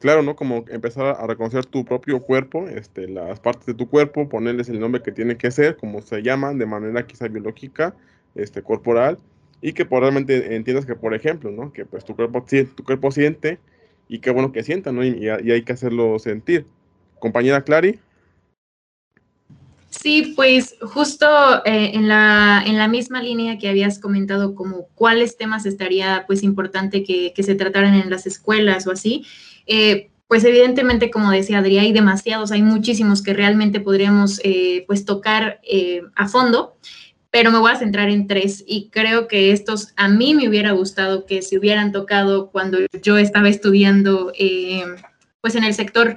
claro, ¿no? Como empezar a reconocer tu propio cuerpo, este, las partes de tu cuerpo, ponerles el nombre que tiene que ser, como se llaman, de manera quizá biológica, este, corporal, y que por realmente entiendas que, por ejemplo, ¿no? Que pues tu cuerpo, tu cuerpo siente, y qué bueno que sienta, ¿no? Y, hay que hacerlo sentir. Compañera Clary. Sí, pues justo eh, en, la, en la misma línea que habías comentado, como cuáles temas estaría pues importante que, se trataran en las escuelas o así, eh, pues evidentemente, como decía Adrián, hay demasiados, hay muchísimos que realmente podríamos eh, pues tocar a fondo, pero me voy a centrar en tres y creo que estos a mí me hubiera gustado que se hubieran tocado cuando yo estaba estudiando pues en el sector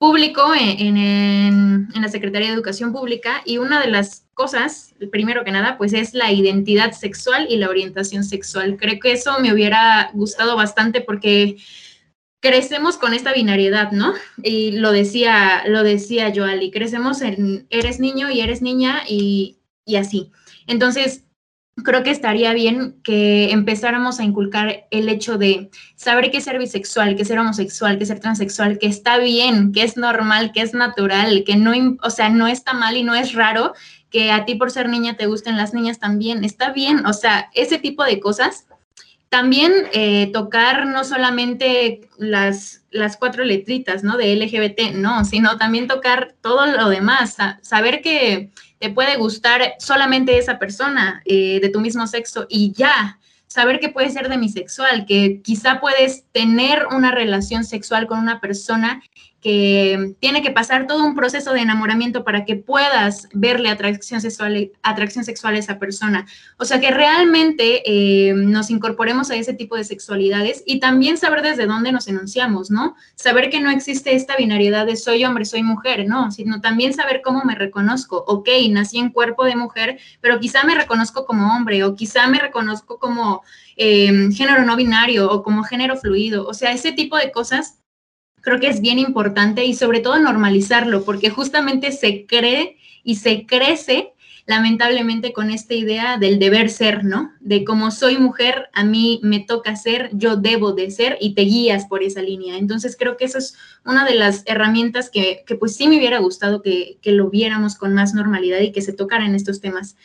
público en, la Secretaría de Educación Pública y una de las cosas, primero que nada, pues es la identidad sexual y la orientación sexual. Creo que eso me hubiera gustado bastante porque crecemos con esta binariedad, ¿no? Y lo decía, lo decía Joali, crecemos en eres niño y eres niña y, y así. Entonces, creo que estaría bien que empezáramos a inculcar el hecho de saber que ser bisexual, que ser homosexual, que ser transexual, que está bien, que es normal, que es natural, que no, o sea, no está mal y no es raro que a ti por ser niña te gusten las niñas también, está bien, o sea, ese tipo de cosas. También eh, tocar no solamente las, las cuatro letritas, ¿no? De LGBT, no, sino también tocar todo lo demás, saber que te puede gustar solamente esa persona eh, de tu mismo sexo y ya, saber que puedes ser demisexual, que quizá puedes tener una relación sexual con una persona que tiene que pasar todo un proceso de enamoramiento para que puedas verle atracción sexual, atracción sexual a esa persona. O sea, que realmente eh, nos incorporemos a ese tipo de sexualidades y también saber desde dónde nos enunciamos, ¿no? Saber que no existe esta binariedad de soy hombre, soy mujer, ¿no? Sino también saber cómo me reconozco. Ok, nací en cuerpo de mujer, pero quizá me reconozco como hombre o quizá me reconozco como eh, género no binario o como género fluido. O sea, ese tipo de cosas creo que es bien importante y sobre todo normalizarlo, porque justamente se cree y se crece lamentablemente con esta idea del deber ser, ¿no? De como soy mujer, a mí me toca ser, yo debo de ser y te guías por esa línea. Entonces creo que eso es una de las herramientas que, pues sí me hubiera gustado que, lo viéramos con más normalidad y que se tocaran estos temas.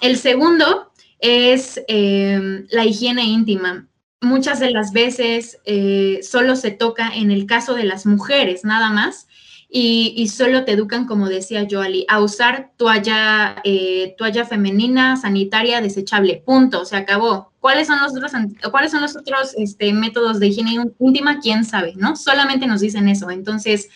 El segundo es eh, la higiene íntima muchas de las veces eh, solo se toca en el caso de las mujeres, nada más, y, solo te educan, como decía Joali, a usar toalla, eh, toalla femenina sanitaria desechable, punto, se acabó. ¿Cuáles son los otros, ¿cuáles son los otros este, métodos de higiene íntima? ¿Quién sabe? ¿No? Solamente nos dicen eso. Entonces,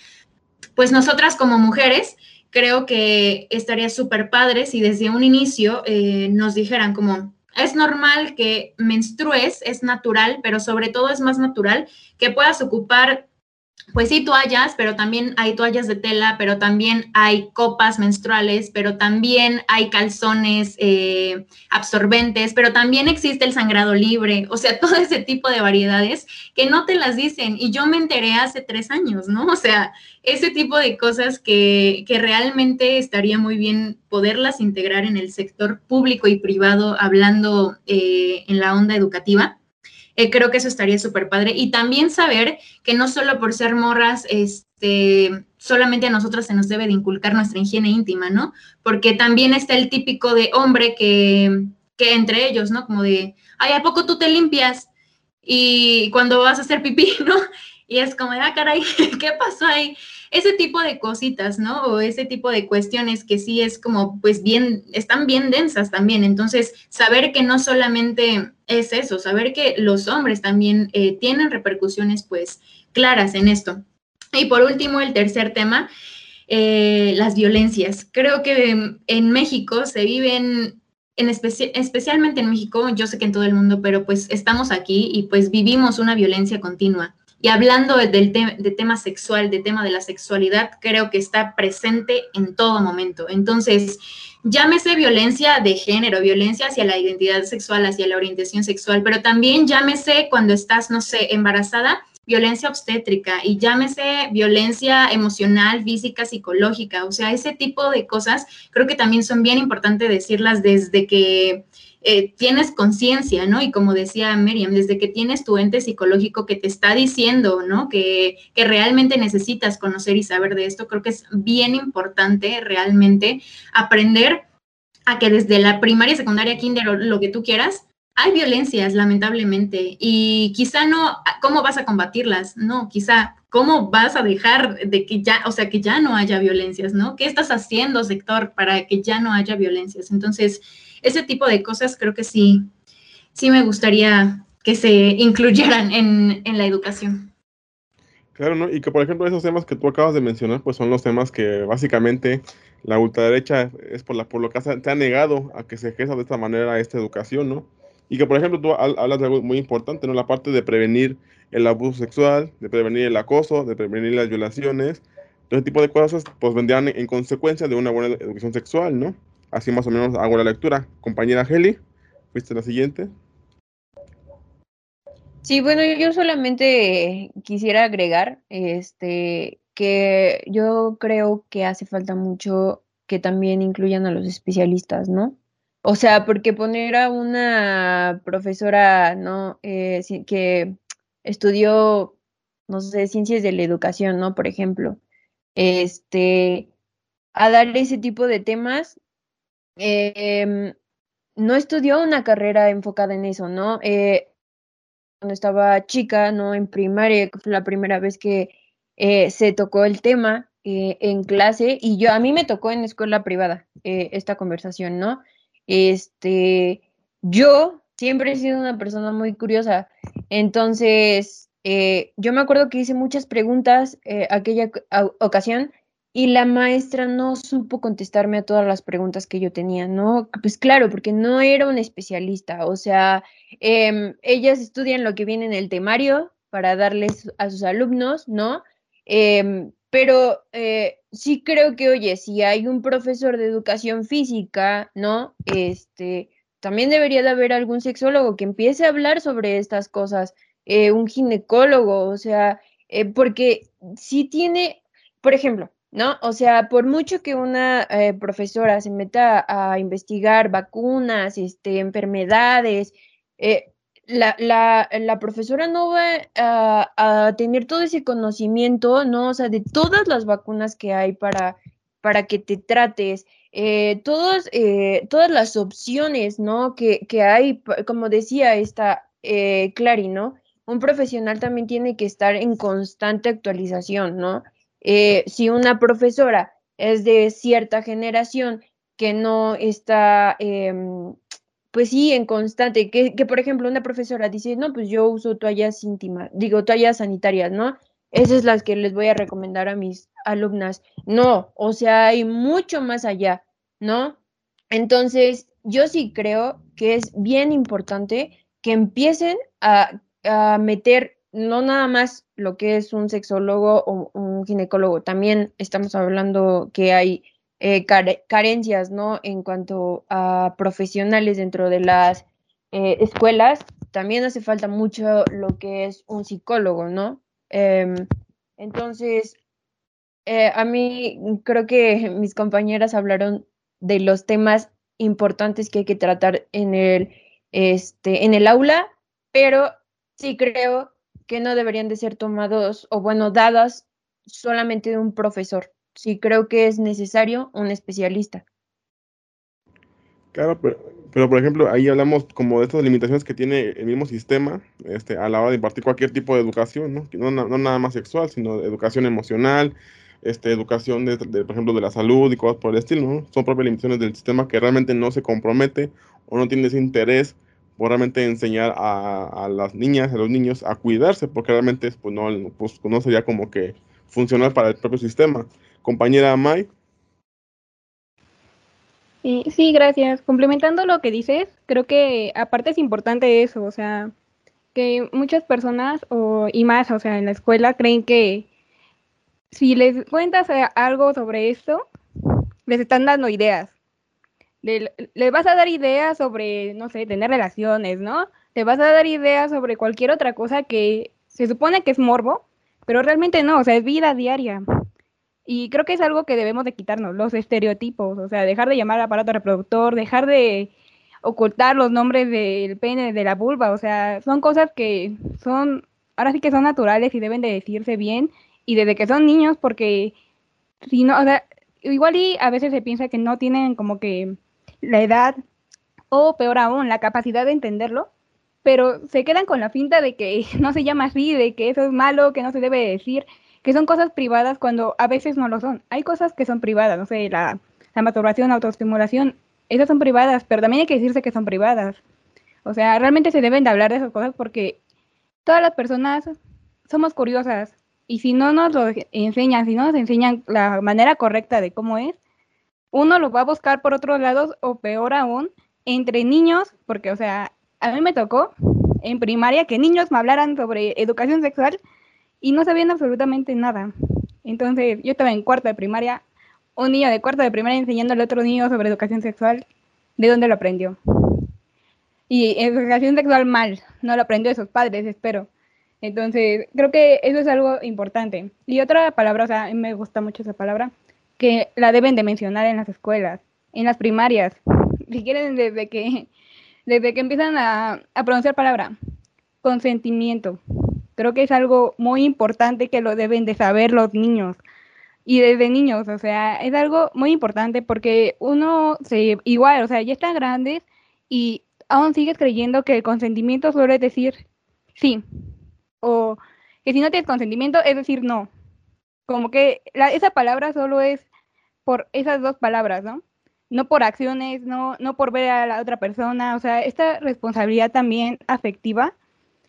pues nosotras como mujeres, creo que estaría súper padre si desde un inicio eh, nos dijeran como, es normal que menstrues, es natural, pero sobre todo es más natural que puedas ocupar pues sí, toallas, pero también hay toallas de tela, pero también hay copas menstruales, pero también hay calzones eh, absorbentes, pero también existe el sangrado libre, o sea, todo ese tipo de variedades que no te las dicen. Y yo me enteré hace tres años, ¿no? O sea, ese tipo de cosas que, que realmente estaría muy bien poderlas integrar en el sector público y privado, hablando eh, en la onda educativa eh, creo que eso estaría súper padre. Y también saber que no solo por ser morras, este, solamente a nosotras se nos debe de inculcar nuestra higiene íntima, ¿no? Porque también está el típico de hombre que, que entre ellos, ¿no? Como de, ay, ¿a poco tú te limpias? Y cuando vas a hacer pipí, ¿no? Y es como, ah, caray, ¿qué pasó ahí? Ese tipo de cositas, ¿no? O ese tipo de cuestiones que sí es como, pues bien, están bien densas también. Entonces, saber que no solamente es eso, saber que los hombres también eh, tienen repercusiones, pues, claras en esto. Y por último, el tercer tema, eh, las violencias. Creo que en México se viven en especialmente en México, yo sé que en todo el mundo, pero pues estamos aquí y pues vivimos una violencia continua. Y hablando del de tema sexual, de tema de la sexualidad, creo que está presente en todo momento. Entonces, llámese violencia de género, violencia hacia la identidad sexual, hacia la orientación sexual, pero también llámese cuando estás, no sé, embarazada, violencia obstétrica y llámese violencia emocional, física, psicológica. O sea, ese tipo de cosas creo que también son bien importantes decirlas desde que eh, tienes conciencia, ¿no? Y como decía Miriam, desde que tienes tu ente psicológico que te está diciendo, ¿no? Que, que realmente necesitas conocer y saber de esto, creo que es bien importante realmente aprender a que desde la primaria, secundaria, kinder o lo que tú quieras, hay violencias, lamentablemente, y quizá no, ¿cómo vas a combatirlas? No, quizá, ¿cómo vas a dejar de que ya, o sea, que ya no haya violencias, ¿no? ¿Qué estás haciendo, sector, para que ya no haya violencias? Entonces, ese tipo de cosas creo que sí, sí me gustaría que se incluyeran en, en la educación. Claro, ¿no? Y que, por ejemplo, esos temas que tú acabas de mencionar, pues son los temas que básicamente la ultraderecha es por, la, por lo que se ha negado a que se ejerza de esta manera esta educación, ¿no? Y que, por ejemplo, tú hablas de algo muy importante, ¿no? La parte de prevenir el abuso sexual, de prevenir el acoso, de prevenir las violaciones. Ese tipo de cosas, pues vendrían en consecuencia de una buena educación sexual, ¿no? Así más o menos hago la lectura. Compañera Heli, ¿fuiste la siguiente? Sí, bueno, yo solamente quisiera agregar este que yo creo que hace falta mucho que también incluyan a los especialistas, ¿no? O sea, porque poner a una profesora, ¿no? Eh, que estudió, no sé, ciencias de la educación, ¿no? Por ejemplo, este, a dar ese tipo de temas, em, no estudió una carrera enfocada en eso, ¿no? Eh, cuando estaba chica, ¿no? En primaria, fue la primera vez que eh, se tocó el tema en clase, y yo, a mí me tocó en escuela privada esta conversación, ¿no? Este, yo siempre he sido una persona muy curiosa, entonces eh, yo me acuerdo que hice muchas preguntas eh, aquella ocasión y la maestra no supo contestarme a todas las preguntas que yo tenía, ¿no? Pues claro, porque no era una especialista, o sea, em, ellas estudian lo que viene en el temario para darles a sus alumnos, ¿no? Em, pero eh, sí creo que, oye, si hay un profesor de educación física, ¿no? Este, también debería de haber algún sexólogo que empiece a hablar sobre estas cosas, eh, un ginecólogo, o sea, eh, porque sí tiene, por ejemplo, ¿no? O sea, por mucho que una profesora se meta a investigar vacunas, este, enfermedades, la, la, la, profesora no va a, tener todo ese conocimiento, ¿no? O sea, de todas las vacunas que hay para, para que te trates, eh, todas, eh, todas las opciones, ¿no? Que, que hay, como decía esta eh, Clary, ¿no? Un profesional también tiene que estar en constante actualización, ¿no? Eh, si una profesora es de cierta generación que no está em, pues sí, en constante, que, que, por ejemplo una profesora dice, no, pues yo uso toallas íntimas, digo, toallas sanitarias, ¿no? Esas es las que les voy a recomendar a mis alumnas. No, o sea, hay mucho más allá, ¿no? Entonces, yo sí creo que es bien importante que empiecen a, a meter no nada más lo que es un sexólogo o un ginecólogo, también estamos hablando que hay eh, carencias, ¿no? En cuanto a profesionales dentro de las eh, escuelas, también hace falta mucho lo que es un psicólogo, ¿no? Em, entonces, eh, a mí creo que mis compañeras hablaron de los temas importantes que hay que tratar en el, este, en el aula, pero sí creo que no deberían de ser tomados o, bueno, dadas solamente de un profesor sí creo que es necesario un especialista. Claro, pero, por ejemplo, ahí hablamos como de estas limitaciones que tiene el mismo sistema este, a la hora de impartir cualquier tipo de educación, ¿no? No, no nada más sexual, sino educación emocional, este, educación, de, por ejemplo, de la salud y cosas por el estilo, ¿no? Son propias limitaciones del sistema que realmente no se compromete o no tiene ese interés por realmente enseñar a, a las niñas, a los niños a cuidarse, porque realmente pues, no, pues, no sería como que funcional para el propio sistema. Compañera May. sí, gracias. Complementando lo que dices, creo que aparte es importante eso, o sea, que muchas personas o, y más, o sea, en la escuela creen que si les cuentas algo sobre esto, les están dando ideas. Le, les vas a dar ideas sobre, no sé, tener relaciones, ¿no? Le vas a dar ideas sobre cualquier otra cosa que se supone que es morbo, pero realmente no, o sea, es vida diaria. Y creo que es algo que debemos de quitarnos, los estereotipos, o sea, dejar de llamar aparato reproductor, dejar de ocultar los nombres del pene, de la vulva, o sea, son cosas que son, ahora sí que son naturales y deben de decirse bien y desde que son niños porque si no, o sea, igual y a veces se piensa que no tienen como que la edad o peor aún, la capacidad de entenderlo, pero se quedan con la finta de que no se llama así, de que eso es malo, que no se debe decir, que son cosas privadas cuando a veces no lo son. Hay cosas que son privadas, no sé, la, la masturbación, autoestimulación, esas son privadas, pero también hay que decirse que son privadas. O sea, realmente se deben de hablar de esas cosas porque todas las personas somos curiosas y si no nos lo enseñan, si no nos enseñan la manera correcta de cómo es, uno lo va a buscar por otros lados o peor aún, entre niños, porque, o sea, a mí me tocó en primaria que niños me hablaran sobre educación sexual y no sabían absolutamente nada. Entonces, yo estaba en cuarta de primaria, un niño de cuarta de primaria enseñándole a otro niño sobre educación sexual, ¿de dónde lo aprendió? Y educación sexual mal, no lo aprendió de sus padres, espero. Entonces, creo que eso es algo importante. Y otra palabra, o sea, me gusta mucho esa palabra, que la deben de mencionar en las escuelas, en las primarias, si quieren desde que, desde que empiezan a, pronunciar palabra, consentimiento. Creo que es algo muy importante que lo deben de saber los niños. Y desde niños, o sea, es algo muy importante porque uno se, igual, o sea, ya están grandes y aún sigues creyendo que el consentimiento suele decir sí, o que si no tienes consentimiento es decir no. Como que esa palabra solo es por esas dos palabras, ¿no? No por acciones, no, no por ver a la otra persona, o sea, esta responsabilidad también afectiva,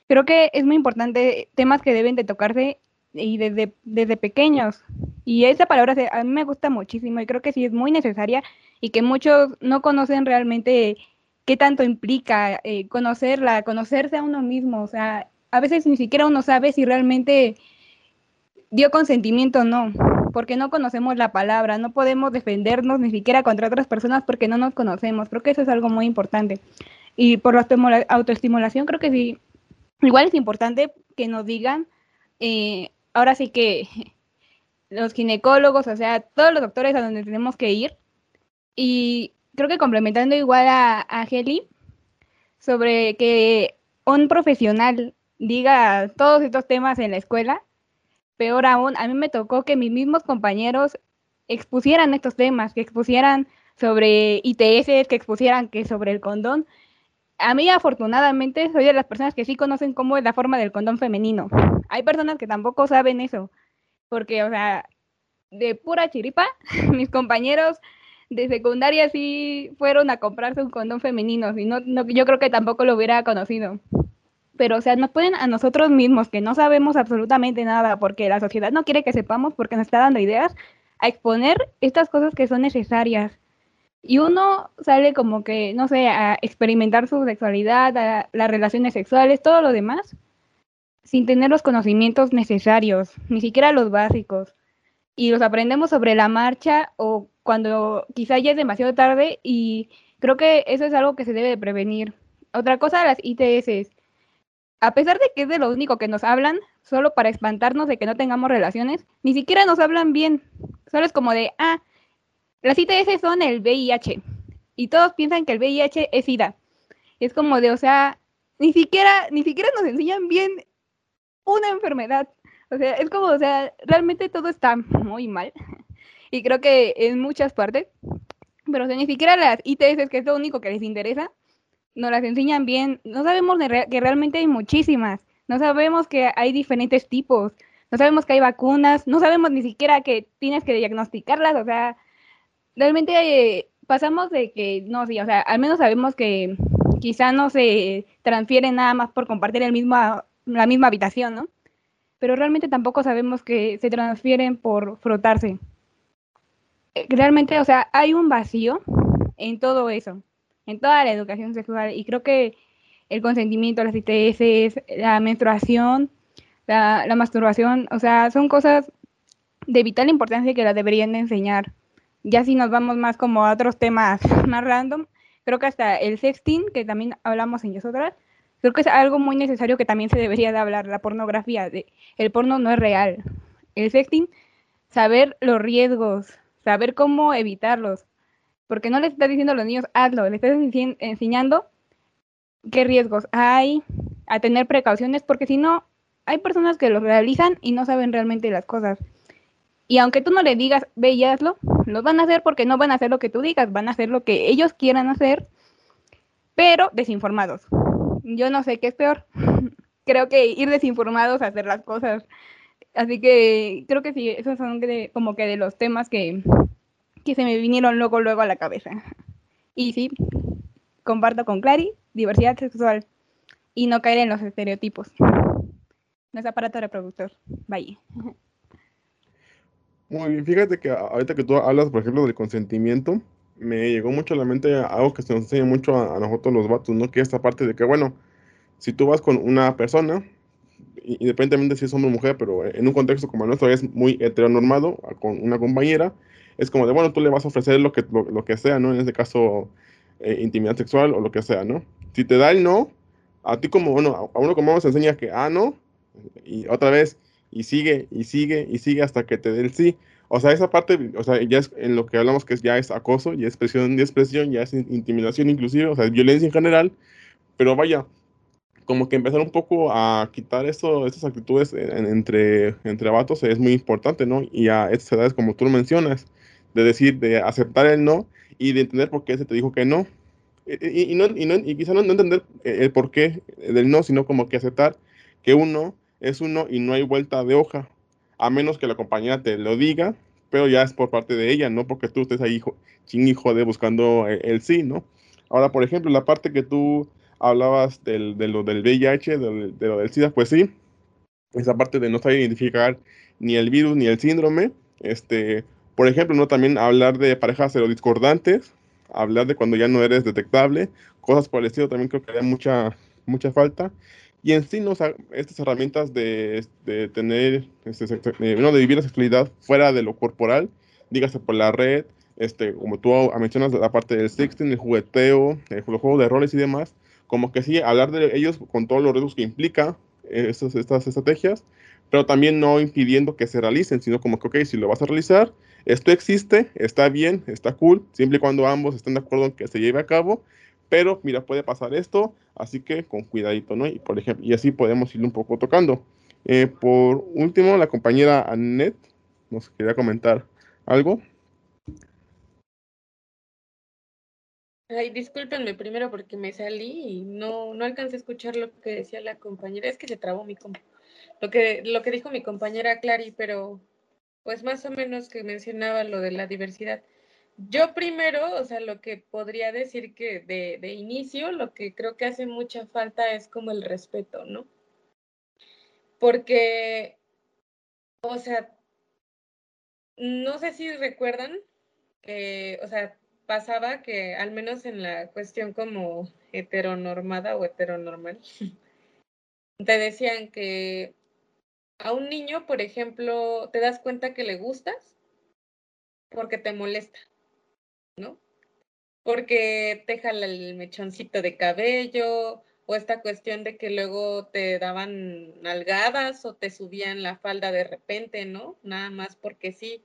creo que es muy importante, temas que deben de tocarse y desde, desde pequeños. Y esa palabra a mí me gusta muchísimo y creo que sí es muy necesaria y que muchos no conocen realmente qué tanto implica eh, conocerla, conocerse a uno mismo, o sea, a veces ni siquiera uno sabe si realmente dio consentimiento o no, porque no conocemos la palabra, no podemos defendernos ni siquiera contra otras personas porque no nos conocemos. Creo que eso es algo muy importante. Y por la autoestimulación, creo que sí, igual es importante que nos digan, eh, ahora sí que los ginecólogos, o sea, todos los doctores a donde tenemos que ir. Y creo que complementando igual a, a Heli, sobre que un profesional diga todos estos temas en la escuela. Peor aún, a mí me tocó que mis mismos compañeros expusieran estos temas, que expusieran sobre ITS, que expusieran que sobre el condón. A mí afortunadamente soy de las personas que sí conocen cómo es la forma del condón femenino. Hay personas que tampoco saben eso, porque, o sea, de pura chiripa, mis compañeros de secundaria sí fueron a comprarse un condón femenino, y no, yo creo que tampoco lo hubiera conocido pero o sea, nos pueden a nosotros mismos que no sabemos absolutamente nada porque la sociedad no quiere que sepamos porque nos está dando ideas a exponer estas cosas que son necesarias. Y uno sale como que, no sé, a experimentar su sexualidad, a las relaciones sexuales, todo lo demás, sin tener los conocimientos necesarios, ni siquiera los básicos. Y los aprendemos sobre la marcha o cuando quizá ya es demasiado tarde y creo que eso es algo que se debe de prevenir. Otra cosa, las ITS a pesar de que es de lo único que nos hablan, solo para espantarnos de que no tengamos relaciones, ni siquiera nos hablan bien. Solo es como de, ah, las ITS son el VIH. Y todos piensan que el VIH es SIDA. es como de, o sea, ni siquiera, ni siquiera nos enseñan bien una enfermedad. O sea, es como, o sea, realmente todo está muy mal. Y creo que en muchas partes. Pero o sea, ni siquiera las ITS, que es lo único que les interesa, nos las enseñan bien. No sabemos que realmente hay muchísimas. No sabemos que hay diferentes tipos. No sabemos que hay vacunas. No sabemos ni siquiera que tienes que diagnosticarlas. O sea, realmente pasamos de que, no, sí, o sea, al menos sabemos que quizá no se transfieren nada más por compartir el la misma habitación, ¿no? Pero realmente tampoco sabemos que se transfieren por frotarse. Eh, realmente, o sea, hay un vacío en todo eso toda la educación sexual. Y creo que el consentimiento, las ITS, la menstruación, la, masturbación, o sea, son cosas de vital importancia que las deberían de enseñar. Ya si nos vamos más como a otros temas más random, creo que hasta el sexting, que también hablamos en nosotras, creo que es algo muy necesario que también se debería de hablar, la pornografía. El porno no es real. El sexting, saber los riesgos, saber cómo evitarlos porque no les estás diciendo a los niños, hazlo, les estás enseñando qué riesgos hay, a tener precauciones, porque si no, hay personas que lo realizan y no saben realmente las cosas. Y aunque tú no le digas, ve y hazlo, lo van a hacer porque no van a hacer lo que tú digas, van a hacer lo que ellos quieran hacer, pero desinformados. Yo no sé qué es peor. creo que ir desinformados a hacer las cosas. Así que creo que sí, esos son como que de los temas que, que se me vinieron luego, luego a la cabeza. Y sí, comparto con Clary, diversidad sexual y no caer en los estereotipos. No es aparato reproductor. Bye. Muy bien, fíjate que ahorita que tú hablas, por ejemplo, del consentimiento, me llegó mucho a la mente algo que se nos enseña mucho a, nosotros los vatos, ¿no? Que esta parte de que, bueno, si tú vas con una persona, independientemente si es hombre o mujer, pero en un contexto como el nuestro es muy heteronormado, con una compañera, es como de, bueno, tú le vas a ofrecer lo que, lo, que sea, ¿no? En este caso, eh, intimidad sexual o lo que sea, ¿no? Si te da el no, a ti como, bueno, a uno como a enseña que, ah, no, y otra vez, y sigue, y sigue, y sigue hasta que te dé el sí. O sea, esa parte, o sea, ya es en lo que hablamos que ya es acoso, ya es presión y expresión, ya es intimidación inclusive, o sea, es violencia en general, pero vaya, como que empezar un poco a quitar eso, estas actitudes entre, entre vatos es muy importante, ¿no? Y a estas edades, como tú lo mencionas, de decir, de aceptar el no y de entender por qué se te dijo que no. Y, y, no, y, no, y quizá no, no, entender el por qué del no, sino como que aceptar que uno es uno y no hay vuelta de hoja, a menos que la compañera te lo diga, pero ya es por parte de ella, no porque tú estés ahí ching hijo de buscando el, sí, ¿no? Ahora, por ejemplo, la parte que tú hablabas del, de lo del VIH, de, de, lo del SIDA, pues sí, esa parte de no saber identificar ni el virus ni el síndrome, este, por ejemplo, ¿no? También hablar de parejas discordantes, hablar de cuando ya no eres detectable, cosas por el estilo también creo que haría mucha, mucha falta. Y en sí, ¿no? estas herramientas de, de tener, este, de, de vivir la sexualidad fuera de lo corporal, dígase por la red, este, como tú mencionas, la parte del sexting, el jugueteo, el, los juegos de roles y demás, como que sí, hablar de ellos con todos los riesgos que implica eh, estas, estas estrategias, pero también no impidiendo que se realicen, sino como que, ok, si lo vas a realizar, esto existe, está bien, está cool, siempre y cuando ambos estén de acuerdo en que se lleve a cabo, pero mira, puede pasar esto, así que con cuidadito, ¿no? Y, por ejemplo, y así podemos ir un poco tocando. Eh, por último, la compañera Annette nos quería comentar algo. Ay, discúlpenme primero porque me salí y no, no alcancé a escuchar lo que decía la compañera. Es que se trabó mi compa. Lo que, lo que dijo mi compañera Clary, pero pues más o menos que mencionaba lo de la diversidad. Yo primero, o sea, lo que podría decir que de, inicio, lo que creo que hace mucha falta es como el respeto, ¿no? Porque, o sea, no sé si recuerdan que, o sea, pasaba que al menos en la cuestión como heteronormada o heteronormal, te decían que a un niño, por ejemplo, te das cuenta que le gustas porque te molesta. ¿no? Porque te jala el mechoncito de cabello o esta cuestión de que luego te daban nalgadas o te subían la falda de repente, ¿no? Nada más porque sí.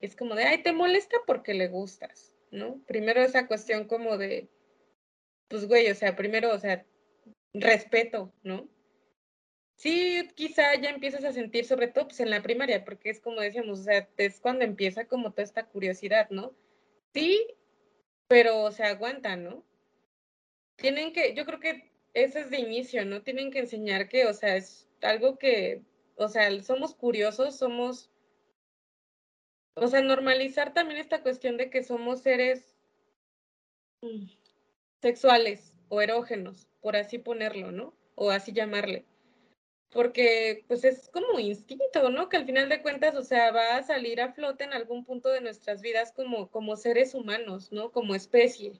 Es como de, ay, te molesta porque le gustas, ¿no? Primero esa cuestión como de, pues güey, o sea, primero, o sea, respeto, ¿no? Sí, quizá ya empiezas a sentir, sobre todo pues en la primaria, porque es como decíamos, o sea, es cuando empieza como toda esta curiosidad, ¿no? Sí, pero se aguantan, ¿no? Tienen que, yo creo que ese es de inicio, ¿no? Tienen que enseñar que, o sea, es algo que, o sea, somos curiosos, somos, o sea, normalizar también esta cuestión de que somos seres sexuales o erógenos, por así ponerlo, ¿no? O así llamarle porque pues es como instinto, ¿no? Que al final de cuentas, o sea, va a salir a flote en algún punto de nuestras vidas como, como seres humanos, ¿no? Como especie.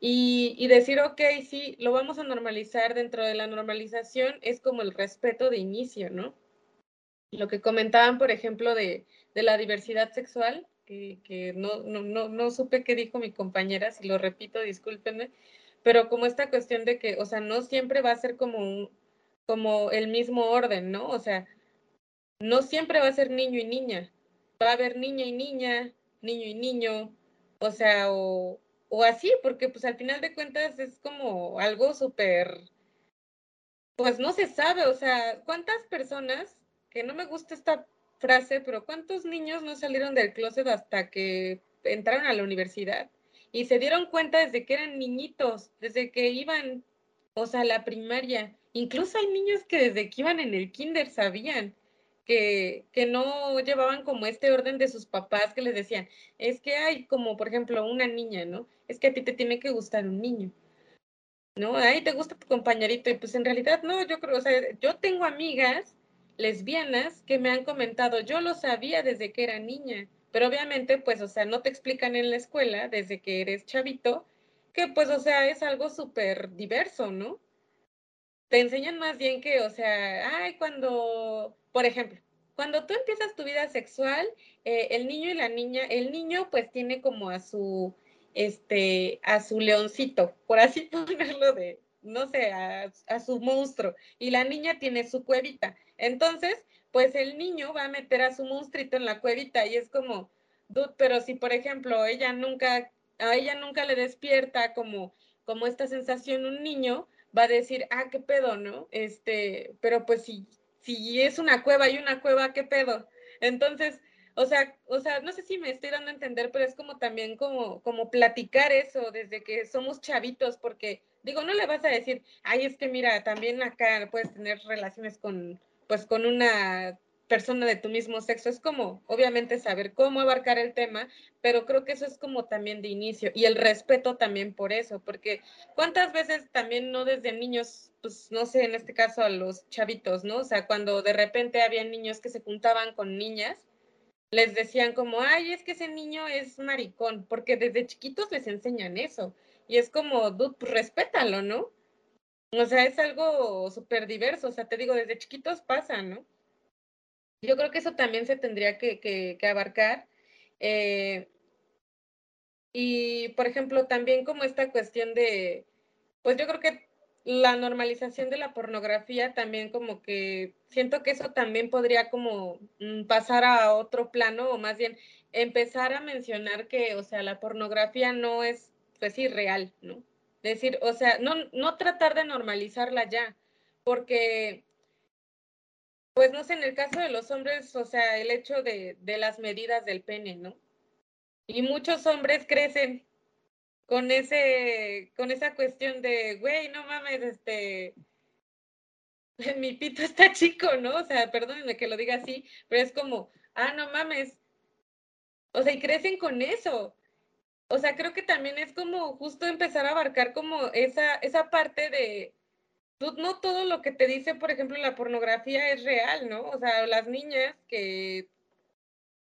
Y, y, decir, ok, sí, lo vamos a normalizar dentro de la normalización es como el respeto de inicio, ¿no? Lo que comentaban, por ejemplo, de, de la diversidad sexual, que, que no, no, no, no supe qué dijo mi compañera, si lo repito, discúlpenme, pero como esta cuestión de que, o sea, no siempre va a ser como un, como el mismo orden, ¿no? O sea, no siempre va a ser niño y niña. Va a haber niña y niña, niño y niño, O sea, o, o así, porque pues al final de cuentas es como algo súper, pues no se sabe, o sea, ¿cuántas personas, que no me gusta esta frase, pero cuántos niños no salieron del closet hasta que entraron a la universidad y se dieron cuenta desde que eran niñitos, desde que iban, o sea, a la primaria? Incluso hay niños que desde que iban en el kinder sabían que, que, no llevaban como este orden de sus papás que les decían, es que hay como, por ejemplo, una niña, ¿no? Es que a ti te tiene que gustar un niño, ¿no? Ahí te gusta tu compañerito y pues en realidad no, yo creo, o sea, yo tengo amigas lesbianas que me han comentado, yo lo sabía desde que era niña, pero obviamente pues, o sea, no te explican en la escuela desde que eres chavito, que pues, o sea, es algo súper diverso, ¿no? Te enseñan más bien que, o sea, ay, cuando por ejemplo, cuando tú empiezas tu vida sexual, eh, el niño y la niña, el niño pues tiene como a su, este, a su leoncito, por así ponerlo de, no sé, a, su monstruo, y la niña tiene su cuevita. Entonces, pues el niño va a meter a su monstruito en la cuevita y es como, pero si por ejemplo ella nunca, a ella nunca le despierta como, como esta sensación un niño, va a decir, ah, qué pedo, ¿no? Este, pero pues si si es una cueva y una cueva, ¿qué pedo? Entonces, o sea, o sea, no sé si me estoy dando a entender, pero es como también como, como platicar eso desde que somos chavitos, porque digo, no le vas a decir, ay, es que mira, también acá puedes tener relaciones con, pues con una persona de tu mismo sexo. Es como, obviamente, saber cómo abarcar el tema, pero creo que eso es como también de inicio y el respeto también por eso, porque cuántas veces también no desde niños, pues no sé, en este caso a los chavitos, ¿no? O sea, cuando de repente había niños que se juntaban con niñas, les decían como, ay, es que ese niño es maricón, porque desde chiquitos les enseñan eso. Y es como, dude, pues respétalo, ¿no? O sea, es algo súper diverso, o sea, te digo, desde chiquitos pasa, ¿no? Yo creo que eso también se tendría que, que, abarcar. Eh, y, por ejemplo, también como esta cuestión de, pues yo creo que la normalización de la pornografía también como que siento que eso también podría como mm, pasar a otro plano o más bien empezar a mencionar que, o sea, la pornografía no es, pues irreal, ¿no? Decir, o sea, no, no tratar de normalizarla ya, porque pues no sé, en el caso de los hombres, o sea, el hecho de, de las medidas del pene, ¿no? Y muchos hombres crecen con ese, con esa cuestión de, güey, no mames, este, mi pito está chico, ¿no? O sea, perdónenme que lo diga así, pero es como, ah, no mames. O sea, y crecen con eso. O sea, creo que también es como justo empezar a abarcar como esa, esa parte de, no todo lo que te dice, por ejemplo, la pornografía es real, ¿no? O sea, las niñas que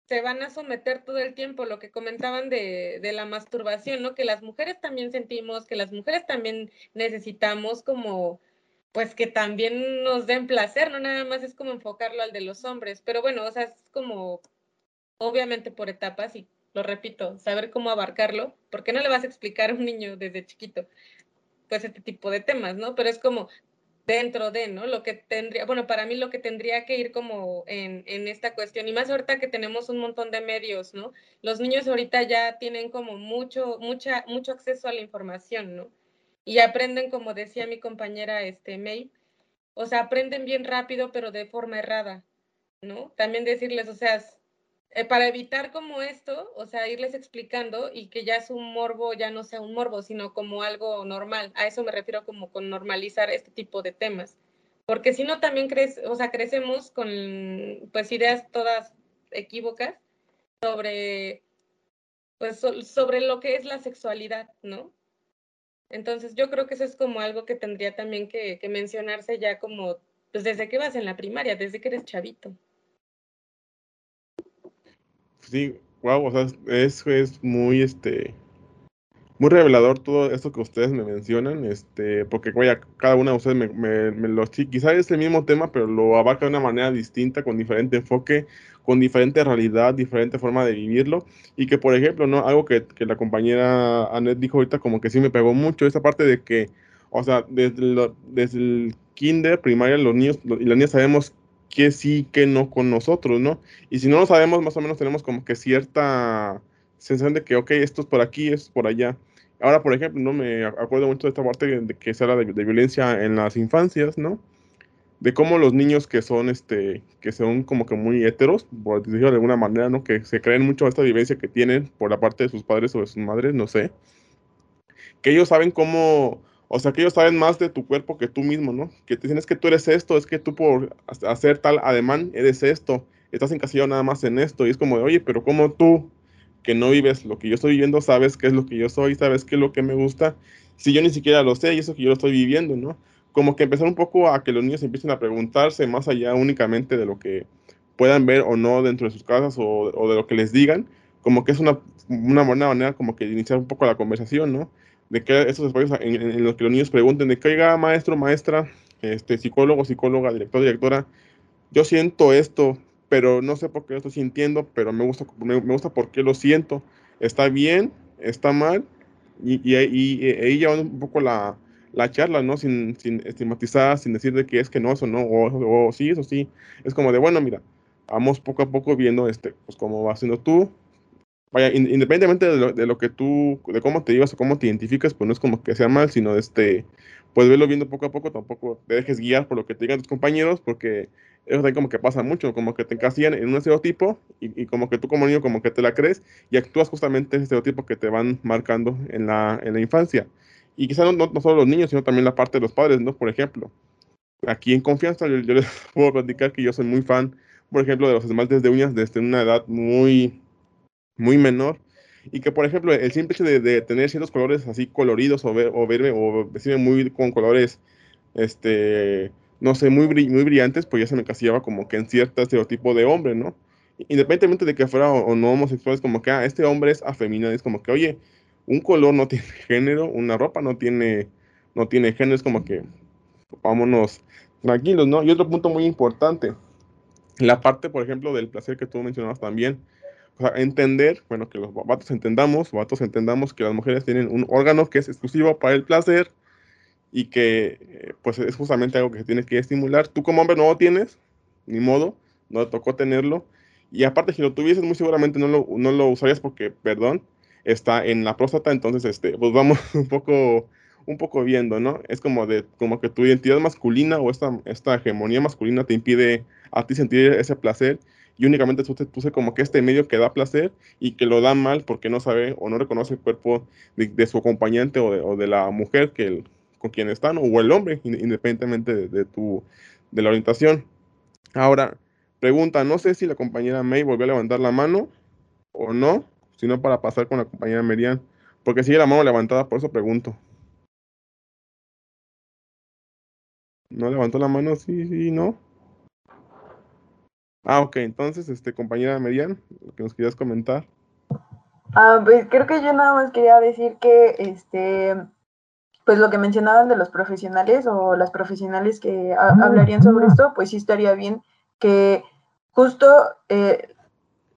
se van a someter todo el tiempo, lo que comentaban de, de, la masturbación, ¿no? Que las mujeres también sentimos, que las mujeres también necesitamos como, pues que también nos den placer, no nada más es como enfocarlo al de los hombres, pero bueno, o sea, es como, obviamente por etapas y lo repito, saber cómo abarcarlo, porque no le vas a explicar a un niño desde chiquito pues este tipo de temas, ¿no? Pero es como dentro de, ¿no? Lo que tendría, bueno, para mí lo que tendría que ir como en, en, esta cuestión, y más ahorita que tenemos un montón de medios, ¿no? Los niños ahorita ya tienen como mucho, mucha, mucho acceso a la información, ¿no? Y aprenden, como decía mi compañera este, May, o sea, aprenden bien rápido, pero de forma errada, ¿no? También decirles, o sea, eh, para evitar como esto, o sea, irles explicando y que ya es un morbo, ya no sea un morbo, sino como algo normal. A eso me refiero como con normalizar este tipo de temas. Porque si no, también crece, o sea, crecemos con pues ideas todas equívocas sobre, pues, sobre lo que es la sexualidad, ¿no? Entonces yo creo que eso es como algo que tendría también que, que mencionarse ya como, pues desde que vas en la primaria, desde que eres chavito sí, wow, o sea, es, es muy, este, muy revelador todo esto que ustedes me mencionan, este, porque vaya, cada una de ustedes me, me, lo, sí, quizá es el mismo tema, pero lo abarca de una manera distinta, con diferente enfoque, con diferente realidad, diferente forma de vivirlo, y que, por ejemplo, ¿no? Algo que, que la compañera Annette dijo ahorita, como que sí me pegó mucho, esa parte de que, o sea, desde, desde el kinder, primaria, los niños y las niñas sabemos que sí, que no con nosotros, ¿no? Y si no lo sabemos, más o menos tenemos como que cierta sensación de que, ok, esto es por aquí, esto es por allá. Ahora, por ejemplo, no me acuerdo mucho de esta parte de que se habla de, de, violencia en las infancias, ¿no? De cómo los niños que son, este, que son como que muy heteros, por decirlo de alguna manera, ¿no? Que se creen mucho a esta vivencia que tienen por la parte de sus padres o de sus madres, no sé. Que ellos saben cómo, o sea, que ellos saben más de tu cuerpo que tú mismo, ¿no? Que te dicen es que tú eres esto, es que tú por hacer tal ademán eres esto, estás encasillado nada más en esto, y es como de, oye, pero ¿cómo tú que no vives lo que yo estoy viviendo, sabes qué es lo que yo soy, sabes qué es lo que me gusta, si yo ni siquiera lo sé y eso que yo lo estoy viviendo, ¿no? Como que empezar un poco a que los niños empiecen a preguntarse más allá únicamente de lo que puedan ver o no dentro de sus casas o, o de lo que les digan, como que es una, una buena manera como que iniciar un poco la conversación, ¿no? De que esos espacios en, en, los que los niños pregunten de que, oiga, maestro, maestra, este, psicólogo, psicóloga, director, directora, yo siento esto, pero no sé por qué lo estoy sintiendo, pero me gusta, me, me gusta por qué lo siento. Está bien, está mal, y, y, y, y ahí llevando un poco la, la charla, ¿no? Sin, sin estigmatizar, sin decir de que es que no, eso no, o, o, sí, eso sí. Es como de, bueno, mira, vamos poco a poco viendo, este, pues cómo vas haciendo tú. Vaya, in, independientemente de lo, de lo, que tú, de cómo te llevas o cómo te identificas, pues no es como que sea mal, sino este, pues verlo viendo poco a poco, tampoco te dejes guiar por lo que te digan tus compañeros, porque eso también como que pasa mucho, como que te encasillan en un estereotipo y, y, como que tú como niño como que te la crees y actúas justamente ese estereotipo que te van marcando en la, en la infancia. Y quizás no, solo los niños, sino también la parte de los padres, ¿no? Por ejemplo, aquí en confianza yo, yo les puedo platicar que yo soy muy fan, por ejemplo, de los esmaltes de uñas desde una edad muy, muy menor. Y que, por ejemplo, el simple hecho de, tener ciertos colores así coloridos o, ver, o verme o vestirme muy con colores, este, no sé, muy, muy brillantes, pues ya se me encasillaba como que en cierto estereotipo de hombre, ¿no? Independientemente de que fuera o, o no homosexual, es como que, ah, este hombre es afeminado, es como que, oye, un color no tiene género, una ropa no tiene, no tiene género, es como que vámonos tranquilos, ¿no? Y otro punto muy importante, la parte, por ejemplo, del placer que tú mencionabas también, o sea, entender, bueno, que los vatos entendamos, vatos entendamos que las mujeres tienen un órgano que es exclusivo para el placer y que, eh, pues, es justamente algo que se tiene que estimular. Tú como hombre no lo tienes, ni modo, no te tocó tenerlo. Y aparte, si lo tuvieses, muy seguramente no lo, no lo usarías porque, perdón, está en la próstata, entonces, este, pues vamos un poco, un poco viendo, ¿no? Es como de, como que tu identidad masculina o esta, esta hegemonía masculina te impide a ti sentir ese placer y únicamente puse como que este medio que da placer y que lo da mal porque no sabe o no reconoce el cuerpo de, su acompañante o de, la mujer que con quien están o el hombre, independientemente de, de, tu, de la orientación. Ahora, pregunta, no sé si la compañera May volvió a levantar la mano o no, sino para pasar con la compañera Merian, porque sigue la mano levantada, por eso pregunto. ¿No levantó la mano? Sí, sí, no. Ah, ok, entonces, este, compañera Merian, lo que nos querías comentar. Ah, pues creo que yo nada más quería decir que, este, pues lo que mencionaban de los profesionales o las profesionales que hablarían sobre esto, pues sí estaría bien que justo eh,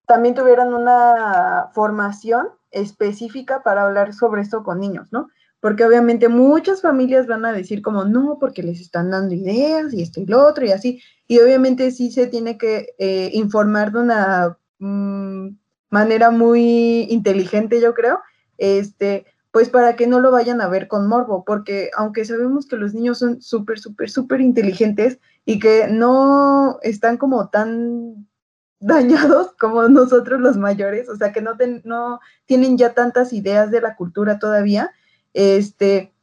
también tuvieran una formación específica para hablar sobre esto con niños, ¿no? Porque obviamente muchas familias van a decir como, no, porque les están dando ideas y esto y lo otro y así. Y obviamente sí se tiene que eh, informar de una mmm, manera muy inteligente, yo creo, este, pues para que no lo vayan a ver con morbo, porque aunque sabemos que los niños son súper, súper, súper inteligentes y que no están como tan dañados como nosotros los mayores, o sea, que no, no tienen ya tantas ideas de la cultura todavía, este,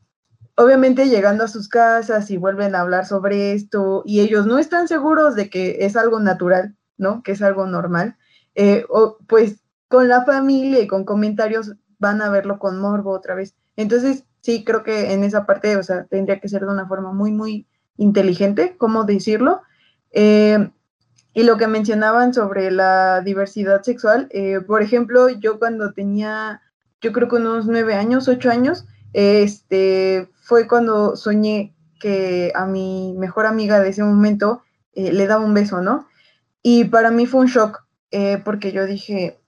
obviamente llegando a sus casas y vuelven a hablar sobre esto y ellos no están seguros de que es algo natural, ¿no? Que es algo normal, eh, o, pues con la familia y con comentarios van a verlo con morbo otra vez. Entonces, sí, creo que en esa parte, o sea, tendría que ser de una forma muy, muy inteligente, ¿cómo decirlo? Eh, y lo que mencionaban sobre la diversidad sexual, eh, por ejemplo, yo cuando tenía, yo creo que unos nueve años, ocho años, este, fue cuando soñé que a mi mejor amiga de ese momento eh, le daba un beso, ¿no? Y para mí fue un shock, eh, porque yo dije,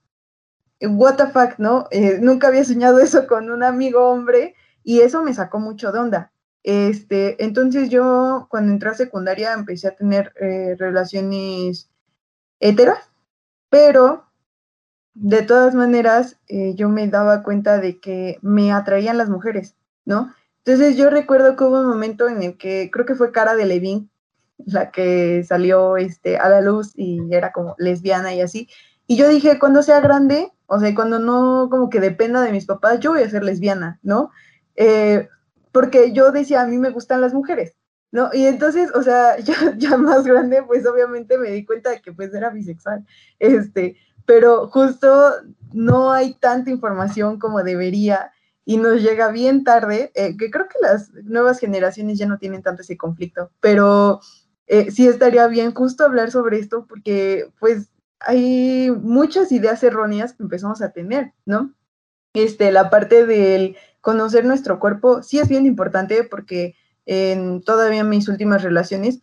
what the fuck, ¿no? Eh, nunca había soñado eso con un amigo hombre y eso me sacó mucho de onda. Este, entonces yo cuando entré a secundaria empecé a tener relaciones heteras, pero de todas maneras, eh, yo me daba cuenta de que me atraían las mujeres, ¿no? Entonces yo recuerdo que hubo un momento en el que creo que fue Cara de Levin, la que salió este, a la luz y era como lesbiana y así. Y yo dije, cuando sea grande, o sea, cuando no como que dependa de mis papás, yo voy a ser lesbiana, ¿no? Eh, porque yo decía, a mí me gustan las mujeres, ¿no? Y entonces, o sea, ya, ya más grande, pues obviamente me di cuenta de que pues era bisexual, este, pero justo no hay tanta información como debería y nos llega bien tarde, eh, que creo que las nuevas generaciones ya no tienen tanto ese conflicto, pero eh, sí estaría bien justo hablar sobre esto porque pues hay muchas ideas erróneas que empezamos a tener, ¿no? Este, la parte del conocer nuestro cuerpo sí es bien importante porque en todavía mis últimas relaciones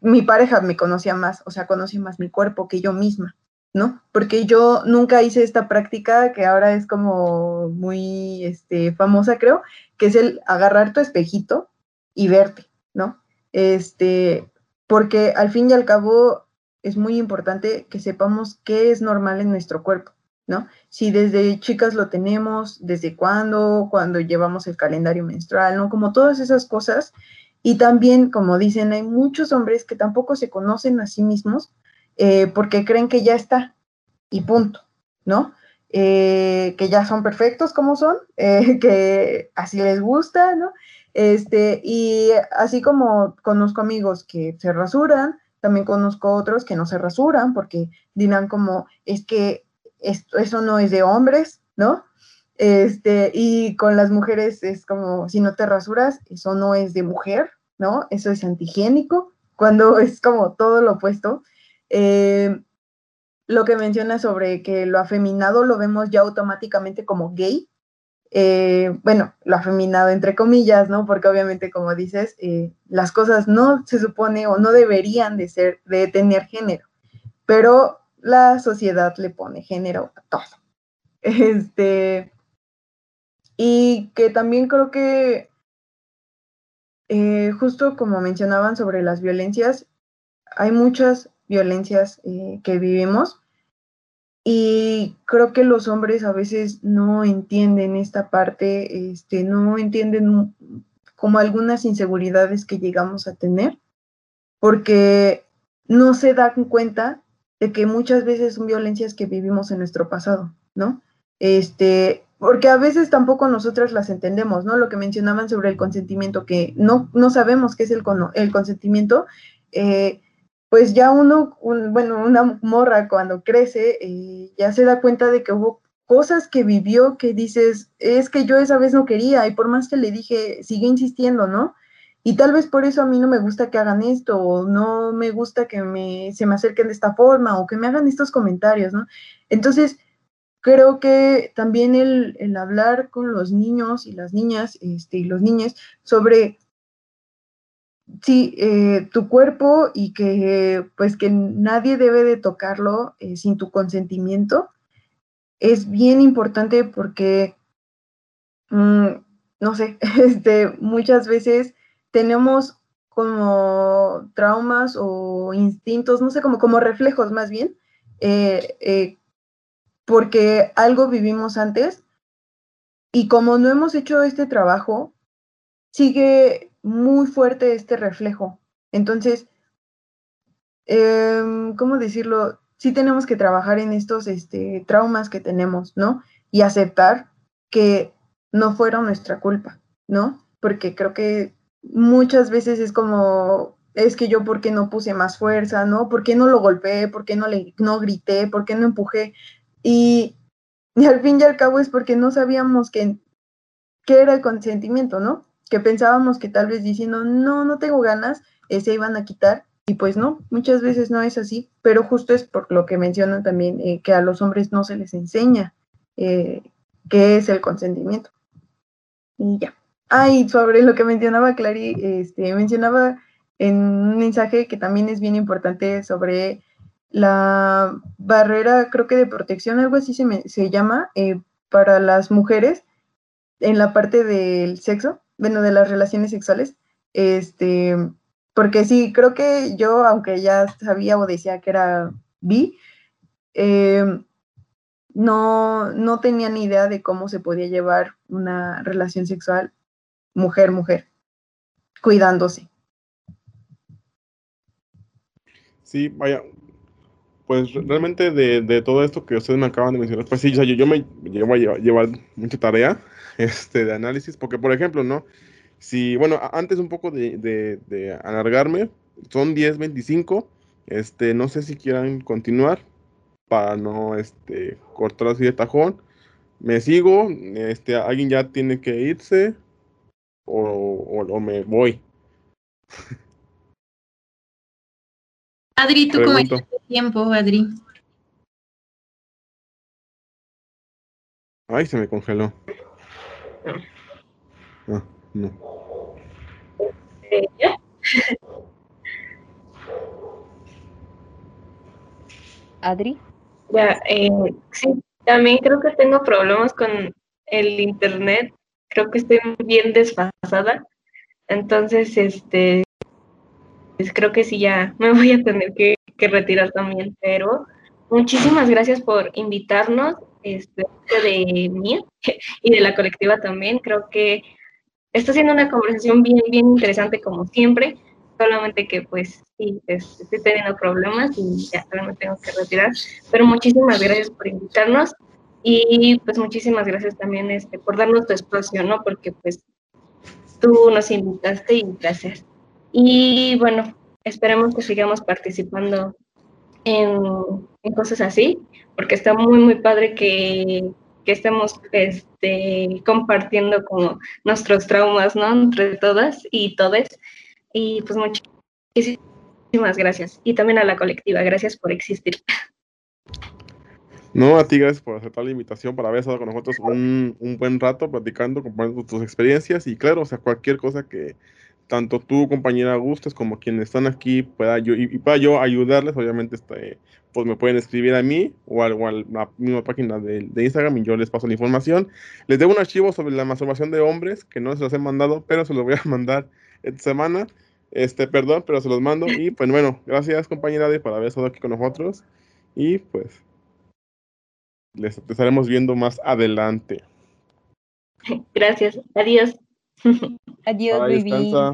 mi pareja me conocía más, o sea, conocía más mi cuerpo que yo misma, ¿no? Porque yo nunca hice esta práctica que ahora es como muy este, famosa, creo, que es el agarrar tu espejito y verte, ¿no? Este, porque al fin y al cabo es muy importante que sepamos qué es normal en nuestro cuerpo. ¿no? Si desde chicas lo tenemos, desde cuándo, cuando llevamos el calendario menstrual, ¿no? Como todas esas cosas. Y también, como dicen, hay muchos hombres que tampoco se conocen a sí mismos eh, porque creen que ya está y punto, ¿no? Eh, que ya son perfectos como son, eh, que así les gusta, ¿no? Este, y así como conozco amigos que se rasuran, también conozco otros que no se rasuran porque dirán como, es que eso no es de hombres, ¿no? Este, y con las mujeres es como, si no te rasuras, eso no es de mujer, ¿no? Eso es antigénico, cuando es como todo lo opuesto. Eh, lo que menciona sobre que lo afeminado lo vemos ya automáticamente como gay, eh, bueno, lo afeminado entre comillas, ¿no? Porque obviamente, como dices, eh, las cosas no se supone o no deberían de ser, de tener género, pero la sociedad le pone género a todo. Este, y que también creo que, justo como mencionaban sobre las violencias, hay muchas violencias eh, que vivimos y creo que los hombres a veces no entienden esta parte, este, no entienden como algunas inseguridades que llegamos a tener, porque no se dan cuenta de que muchas veces son violencias que vivimos en nuestro pasado, ¿no? Este, porque a veces tampoco nosotras las entendemos, ¿no? Lo que mencionaban sobre el consentimiento, que no, no sabemos qué es el, el consentimiento, eh, pues ya uno, bueno, una morra cuando crece, eh, ya se da cuenta de que hubo cosas que vivió que dices, es que yo esa vez no quería y por más que le dije, sigue insistiendo, ¿no? Y tal vez por eso a mí no me gusta que hagan esto, o no me gusta que me, se me acerquen de esta forma, o que me hagan estos comentarios, ¿no? Entonces, creo que también el, el hablar con los niños y las niñas, este, y los niños, sobre sí, eh, tu cuerpo y que pues que nadie debe de tocarlo eh, sin tu consentimiento, es bien importante porque, mm, no sé, este, muchas veces tenemos como traumas o instintos, no sé, como, como reflejos más bien, eh, porque algo vivimos antes y como no hemos hecho este trabajo, sigue muy fuerte este reflejo. Entonces, em, ¿cómo decirlo? Sí tenemos que trabajar en estos este, traumas que tenemos, ¿no? Y aceptar que no fueron nuestra culpa, ¿no? Porque creo que muchas veces es como, es que yo por qué no puse más fuerza, ¿no? ¿Por qué no lo golpeé? ¿Por qué no, le, no grité? ¿Por qué no empujé? Y, al fin y al cabo es porque no sabíamos qué era el consentimiento, ¿no? Que pensábamos que tal vez diciendo, no, no tengo ganas, eh, se iban a quitar. Y pues no, muchas veces no es así, pero justo es por lo que mencionan también, eh, que a los hombres no se les enseña eh, qué es el consentimiento. Y ya. Ay, sobre lo que mencionaba Clary, este, mencionaba en un mensaje que también es bien importante sobre la barrera, creo que de protección, algo así se, se llama, eh, para las mujeres en la parte del sexo, bueno, de las relaciones sexuales, este, porque sí, creo que yo, aunque ya sabía o decía que era bi, eh, no, no tenía ni idea de cómo se podía llevar una relación sexual mujer-mujer, cuidándose. Sí, vaya, pues realmente de, todo esto que ustedes me acaban de mencionar, pues sí, yo, yo me llevo a llevar, mucha tarea este, de análisis, porque por ejemplo, ¿no? Si, bueno, antes un poco de, de, alargarme, son 10, 25, este, no sé si quieran continuar para no este, cortar así de tajón. Me sigo, este, alguien ya tiene que irse o, o, me voy. Adri, ¿tú cómo estás tiempo, Adri? Ay, se me congeló. Ah, no. Adri. Ya, eh, sí, también creo que tengo problemas con el internet. Creo que estoy bien desfasada. Entonces, este, pues creo que sí, ya me voy a tener que, retirar también. Pero muchísimas gracias por invitarnos, este, de mí y de la colectiva también. Creo que está siendo una conversación bien, bien interesante como siempre solamente que pues sí, estoy teniendo problemas y ya me tengo que retirar. Pero muchísimas gracias por invitarnos y pues muchísimas gracias también este, por darnos tu espacio, ¿no? Porque pues tú nos invitaste y gracias. Y bueno, esperemos que sigamos participando en, en cosas así, porque está muy, muy padre que, que estemos este, compartiendo como nuestros traumas, ¿no? Entre todas y todes. Y pues muchísimas gracias. Y también a la colectiva, gracias por existir. No, a ti gracias por aceptar la invitación para haber estado con nosotros un, buen rato platicando, compartiendo tus experiencias y claro, o sea, cualquier cosa que tanto tú, compañera, gustes como quienes están aquí pueda yo, y, para yo ayudarles, obviamente este, pues me pueden escribir a mí o a, la misma página de, de, Instagram y yo les paso la información. Les debo un archivo sobre la masturbación de hombres que no se los he mandado, pero se los voy a mandar esta semana. Este, perdón, pero se los mando. Y pues bueno, gracias compañera de por haber estado aquí con nosotros. Y pues les estaremos viendo más adelante. Gracias. Adiós. Adiós, baby.